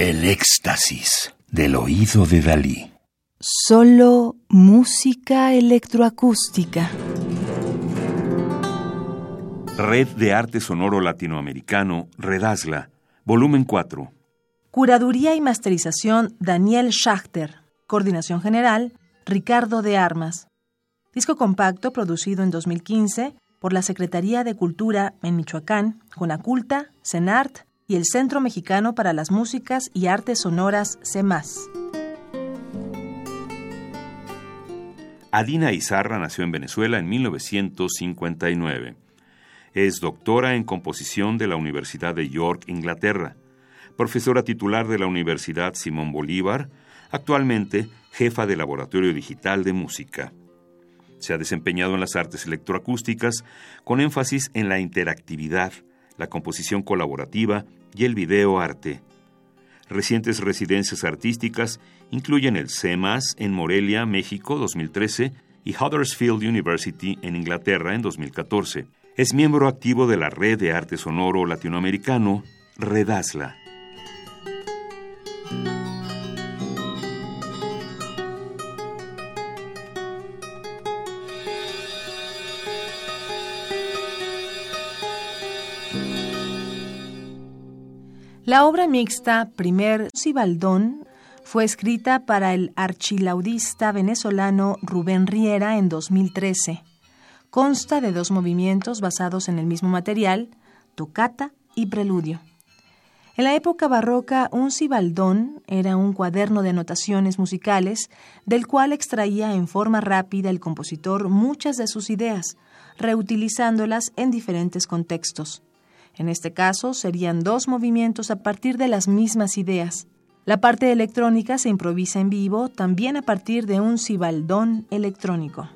El éxtasis del oído de Dalí. Solo música electroacústica. Red de Arte Sonoro Latinoamericano, Redazla, volumen 4. Curaduría y masterización Daniel Schachter. Coordinación general Ricardo de Armas. Disco compacto producido en 2015 por la Secretaría de Cultura en Michoacán, Conaculta, CENART y el Centro Mexicano para las Músicas y Artes Sonoras, CEMAS. Adina Izarra nació en Venezuela en 1959. Es doctora en composición de la Universidad de York, Inglaterra, profesora titular de la Universidad Simón Bolívar, actualmente jefa de Laboratorio Digital de Música. Se ha desempeñado en las artes electroacústicas con énfasis en la interactividad, la composición colaborativa y el video arte. Recientes residencias artísticas incluyen el CEMAS en Morelia, México 2013 y Huddersfield University en Inglaterra en 2014. Es miembro activo de la Red de Arte Sonoro Latinoamericano, Redasla. La obra mixta Primer Cibaldón fue escrita para el archilaudista venezolano Rubén Riera en 2013. Consta de dos movimientos basados en el mismo material, tocata y preludio. En la época barroca, un cibaldón era un cuaderno de anotaciones musicales del cual extraía en forma rápida el compositor muchas de sus ideas, reutilizándolas en diferentes contextos. En este caso serían dos movimientos a partir de las mismas ideas. La parte electrónica se improvisa en vivo también a partir de un cibaldón electrónico.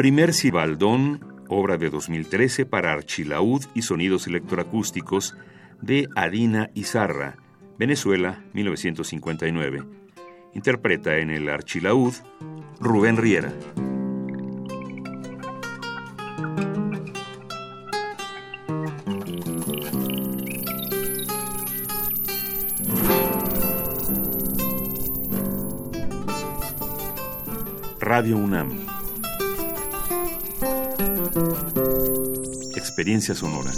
Primer Cibaldón, obra de 2013 para archilaúd y sonidos electroacústicos de Adina Izarra, Venezuela, 1959. Interpreta en el archilaúd Rubén Riera. Radio UNAM Experiencia sonora.